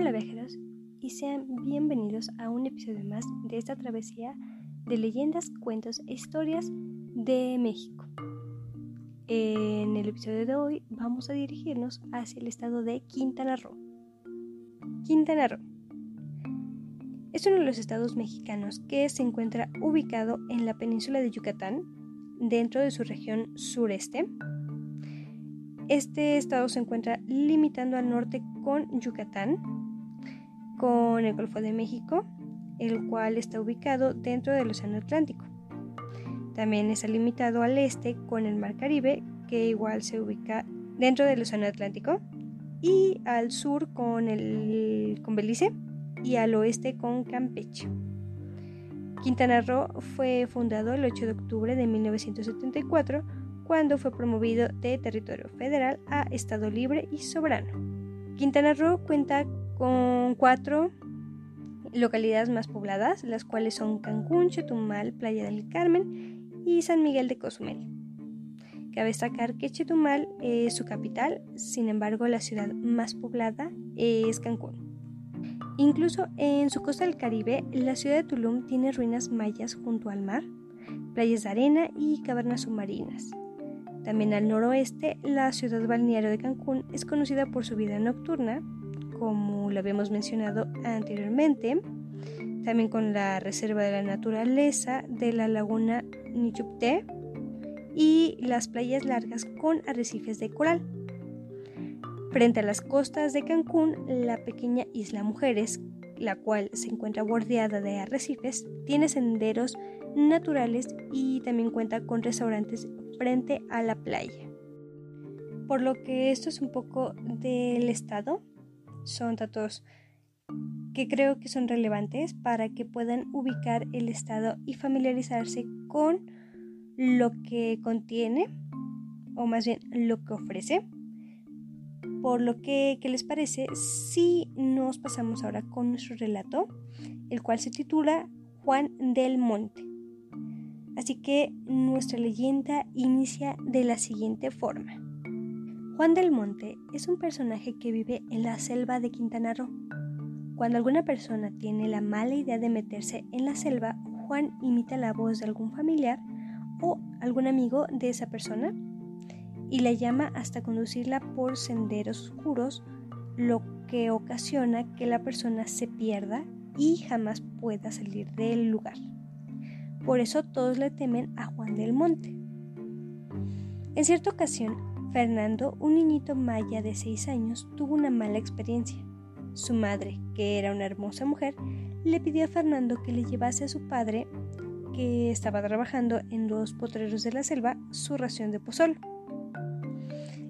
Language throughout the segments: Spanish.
Hola viajeros y sean bienvenidos a un episodio más de esta travesía de leyendas, cuentos e historias de México. En el episodio de hoy vamos a dirigirnos hacia el estado de Quintana Roo. Quintana Roo es uno de los estados mexicanos que se encuentra ubicado en la península de Yucatán, dentro de su región sureste. Este estado se encuentra limitando al norte con Yucatán con el Golfo de México, el cual está ubicado dentro del Océano Atlántico. También está limitado al este con el Mar Caribe, que igual se ubica dentro del Océano Atlántico, y al sur con, el, con Belice y al oeste con Campeche. Quintana Roo fue fundado el 8 de octubre de 1974 cuando fue promovido de territorio federal a Estado libre y soberano. Quintana Roo cuenta con cuatro localidades más pobladas, las cuales son Cancún, Chetumal, Playa del Carmen y San Miguel de Cozumel. Cabe destacar que Chetumal es su capital, sin embargo la ciudad más poblada es Cancún. Incluso en su costa del Caribe, la ciudad de Tulum tiene ruinas mayas junto al mar, playas de arena y cavernas submarinas. También al noroeste, la ciudad balneario de Cancún es conocida por su vida nocturna, como lo habíamos mencionado anteriormente, también con la Reserva de la Naturaleza de la Laguna Nichupté y las playas largas con arrecifes de coral. Frente a las costas de Cancún, la pequeña isla Mujeres, la cual se encuentra bordeada de arrecifes, tiene senderos naturales y también cuenta con restaurantes frente a la playa. Por lo que esto es un poco del estado son datos que creo que son relevantes para que puedan ubicar el estado y familiarizarse con lo que contiene o más bien lo que ofrece. Por lo que, ¿qué les parece si nos pasamos ahora con nuestro relato, el cual se titula Juan del Monte? Así que nuestra leyenda inicia de la siguiente forma. Juan del Monte es un personaje que vive en la selva de Quintana Roo. Cuando alguna persona tiene la mala idea de meterse en la selva, Juan imita la voz de algún familiar o algún amigo de esa persona y la llama hasta conducirla por senderos oscuros, lo que ocasiona que la persona se pierda y jamás pueda salir del lugar. Por eso todos le temen a Juan del Monte. En cierta ocasión, Fernando, un niñito maya de 6 años, tuvo una mala experiencia. Su madre, que era una hermosa mujer, le pidió a Fernando que le llevase a su padre, que estaba trabajando en los potreros de la selva, su ración de pozol.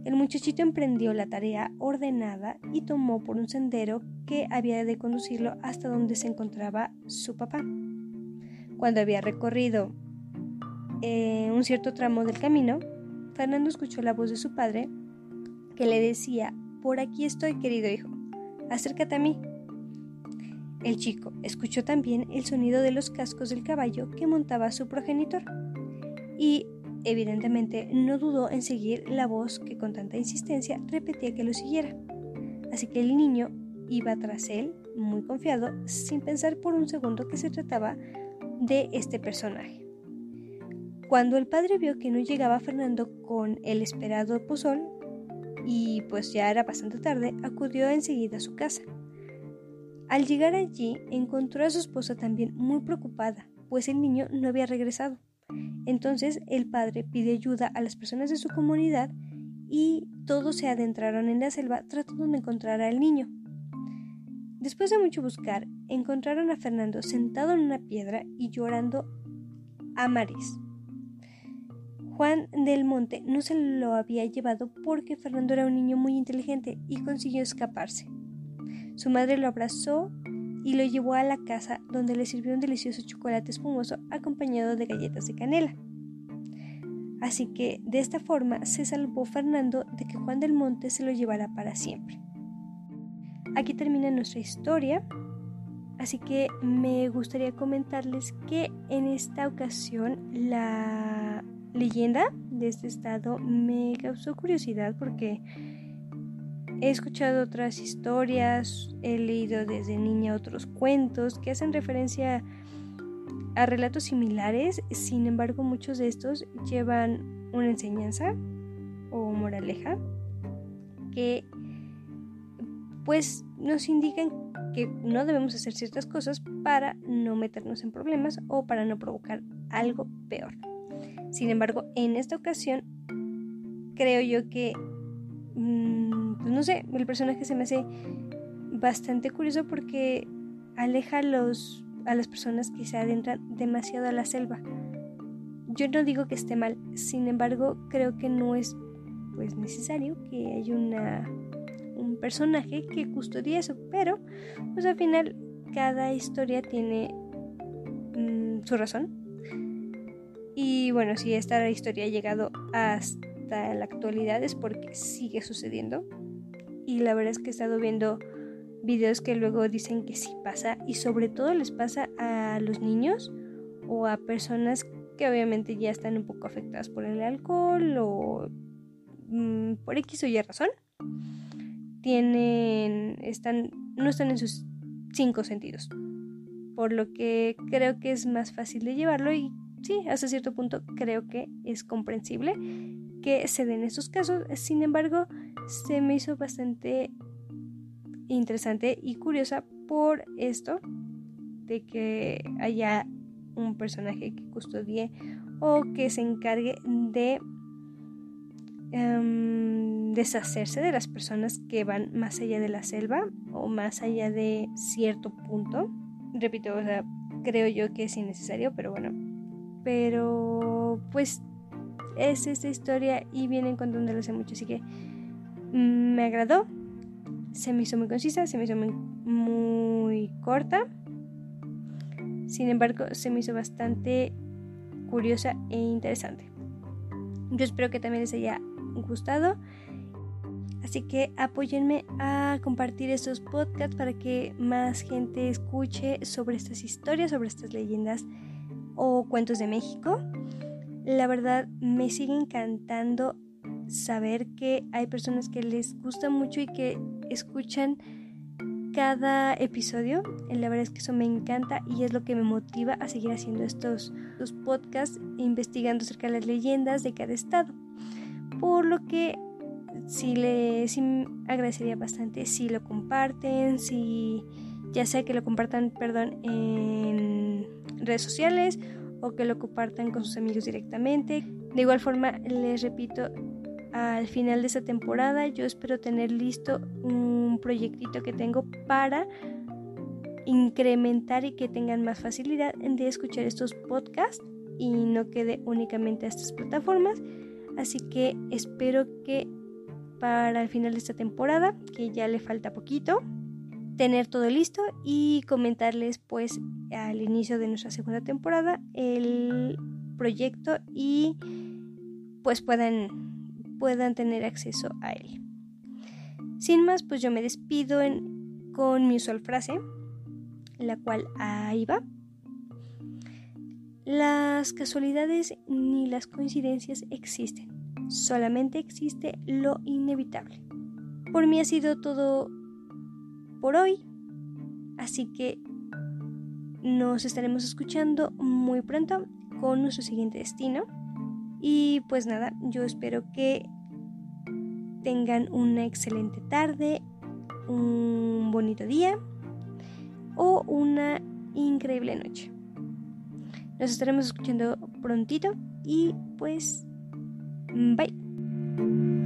El muchachito emprendió la tarea ordenada y tomó por un sendero que había de conducirlo hasta donde se encontraba su papá. Cuando había recorrido eh, un cierto tramo del camino, Fernando escuchó la voz de su padre que le decía, por aquí estoy, querido hijo, acércate a mí. El chico escuchó también el sonido de los cascos del caballo que montaba su progenitor y, evidentemente, no dudó en seguir la voz que con tanta insistencia repetía que lo siguiera. Así que el niño iba tras él, muy confiado, sin pensar por un segundo que se trataba de este personaje. Cuando el padre vio que no llegaba Fernando con el esperado pozol, y pues ya era bastante tarde, acudió enseguida a su casa. Al llegar allí, encontró a su esposa también muy preocupada, pues el niño no había regresado. Entonces el padre pidió ayuda a las personas de su comunidad y todos se adentraron en la selva tratando de encontrar al niño. Después de mucho buscar, encontraron a Fernando sentado en una piedra y llorando a mares. Juan del Monte no se lo había llevado porque Fernando era un niño muy inteligente y consiguió escaparse. Su madre lo abrazó y lo llevó a la casa donde le sirvió un delicioso chocolate espumoso acompañado de galletas de canela. Así que de esta forma se salvó Fernando de que Juan del Monte se lo llevara para siempre. Aquí termina nuestra historia, así que me gustaría comentarles que en esta ocasión la leyenda de este estado me causó curiosidad porque he escuchado otras historias, he leído desde niña otros cuentos que hacen referencia a relatos similares, sin embargo muchos de estos llevan una enseñanza o moraleja que pues nos indican que no debemos hacer ciertas cosas para no meternos en problemas o para no provocar algo peor. Sin embargo, en esta ocasión creo yo que, mm, pues no sé, el personaje se me hace bastante curioso porque aleja a, los, a las personas que se adentran demasiado a la selva. Yo no digo que esté mal, sin embargo, creo que no es pues necesario que haya una, un personaje que custodie eso, pero pues al final cada historia tiene mm, su razón. Y bueno, si esta historia ha llegado hasta la actualidad es porque sigue sucediendo. Y la verdad es que he estado viendo videos que luego dicen que sí pasa y sobre todo les pasa a los niños o a personas que obviamente ya están un poco afectadas por el alcohol o mm, por X o Y razón. Tienen, están, no están en sus cinco sentidos. Por lo que creo que es más fácil de llevarlo sí, hasta cierto punto creo que es comprensible que se den esos casos. Sin embargo, se me hizo bastante interesante y curiosa por esto de que haya un personaje que custodie o que se encargue de em, deshacerse de las personas que van más allá de la selva o más allá de cierto punto. Repito, o sea, creo yo que es innecesario, pero bueno. Pero pues es esta historia y vienen contándolo hace mucho, así que mm, me agradó se me hizo muy concisa, se me hizo muy, corta. Sin embargo, se me hizo bastante curiosa e interesante. Yo espero que también les haya gustado. Así que apóyenme a compartir estos podcasts para que más gente escuche sobre estas historias, sobre estas leyendas o cuentos de México. La verdad me sigue encantando saber que hay personas que les gusta mucho y que escuchan cada episodio. La verdad es que eso me encanta y es lo que me motiva a seguir haciendo estos, podcasts, investigando acerca de las leyendas de cada estado. Por lo que sí, le, agradecería bastante si lo comparten, si ya sea que lo compartan, perdón, en redes sociales o que lo compartan con sus amigos directamente. De igual forma, les repito, al final de esta temporada yo espero tener listo un proyectito que tengo para incrementar y que tengan más facilidad de escuchar estos podcasts y no quede únicamente a estas plataformas. Así que espero que para el final de esta temporada, que ya le falta poquito, tener todo listo y comentarles pues al inicio de nuestra segunda temporada el proyecto y pues puedan puedan tener acceso a él. Sin más, pues yo me despido con mi usual frase, la cual ahí va. Las casualidades ni las coincidencias existen, solamente existe lo inevitable. Por mí ha sido todo por hoy, así que nos estaremos escuchando muy pronto con nuestro siguiente destino. Y pues nada, yo espero que tengan una excelente tarde, un bonito día o una increíble noche. Nos estaremos escuchando prontito y pues bye.